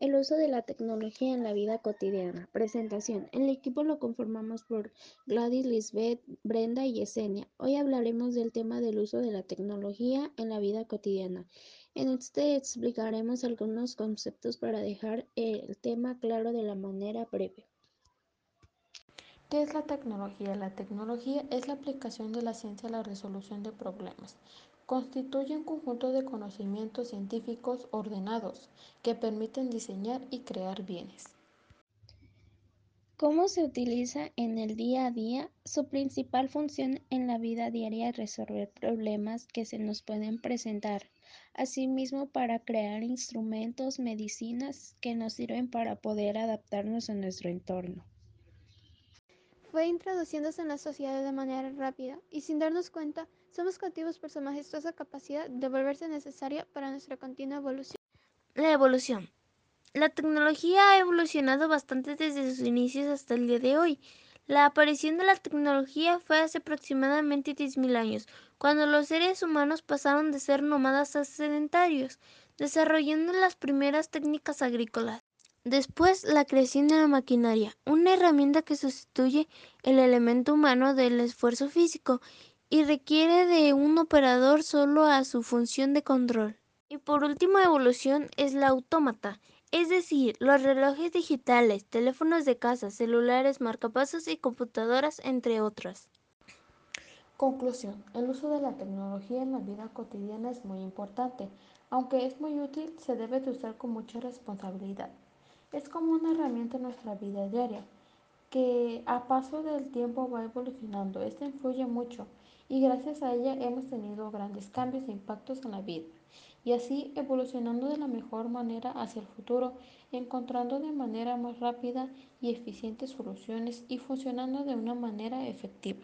El uso de la tecnología en la vida cotidiana. Presentación. El equipo lo conformamos por Gladys, Lisbeth, Brenda y Yesenia. Hoy hablaremos del tema del uso de la tecnología en la vida cotidiana. En este explicaremos algunos conceptos para dejar el tema claro de la manera breve. ¿Qué es la tecnología? La tecnología es la aplicación de la ciencia a la resolución de problemas. Constituye un conjunto de conocimientos científicos ordenados que permiten diseñar y crear bienes. ¿Cómo se utiliza en el día a día? Su principal función en la vida diaria es resolver problemas que se nos pueden presentar, asimismo para crear instrumentos, medicinas que nos sirven para poder adaptarnos a nuestro entorno fue introduciéndose en la sociedad de manera rápida y sin darnos cuenta, somos cautivos por su majestuosa capacidad de volverse necesaria para nuestra continua evolución. La evolución. La tecnología ha evolucionado bastante desde sus inicios hasta el día de hoy. La aparición de la tecnología fue hace aproximadamente 10.000 años, cuando los seres humanos pasaron de ser nómadas a sedentarios, desarrollando las primeras técnicas agrícolas. Después, la creación de la maquinaria, una herramienta que sustituye el elemento humano del esfuerzo físico y requiere de un operador solo a su función de control. Y por última evolución es la autómata, es decir, los relojes digitales, teléfonos de casa, celulares, marcapasos y computadoras, entre otras. Conclusión. El uso de la tecnología en la vida cotidiana es muy importante. Aunque es muy útil, se debe de usar con mucha responsabilidad. Es como una herramienta en nuestra vida diaria que a paso del tiempo va evolucionando. Esta influye mucho y gracias a ella hemos tenido grandes cambios e impactos en la vida y así evolucionando de la mejor manera hacia el futuro, encontrando de manera más rápida y eficiente soluciones y funcionando de una manera efectiva.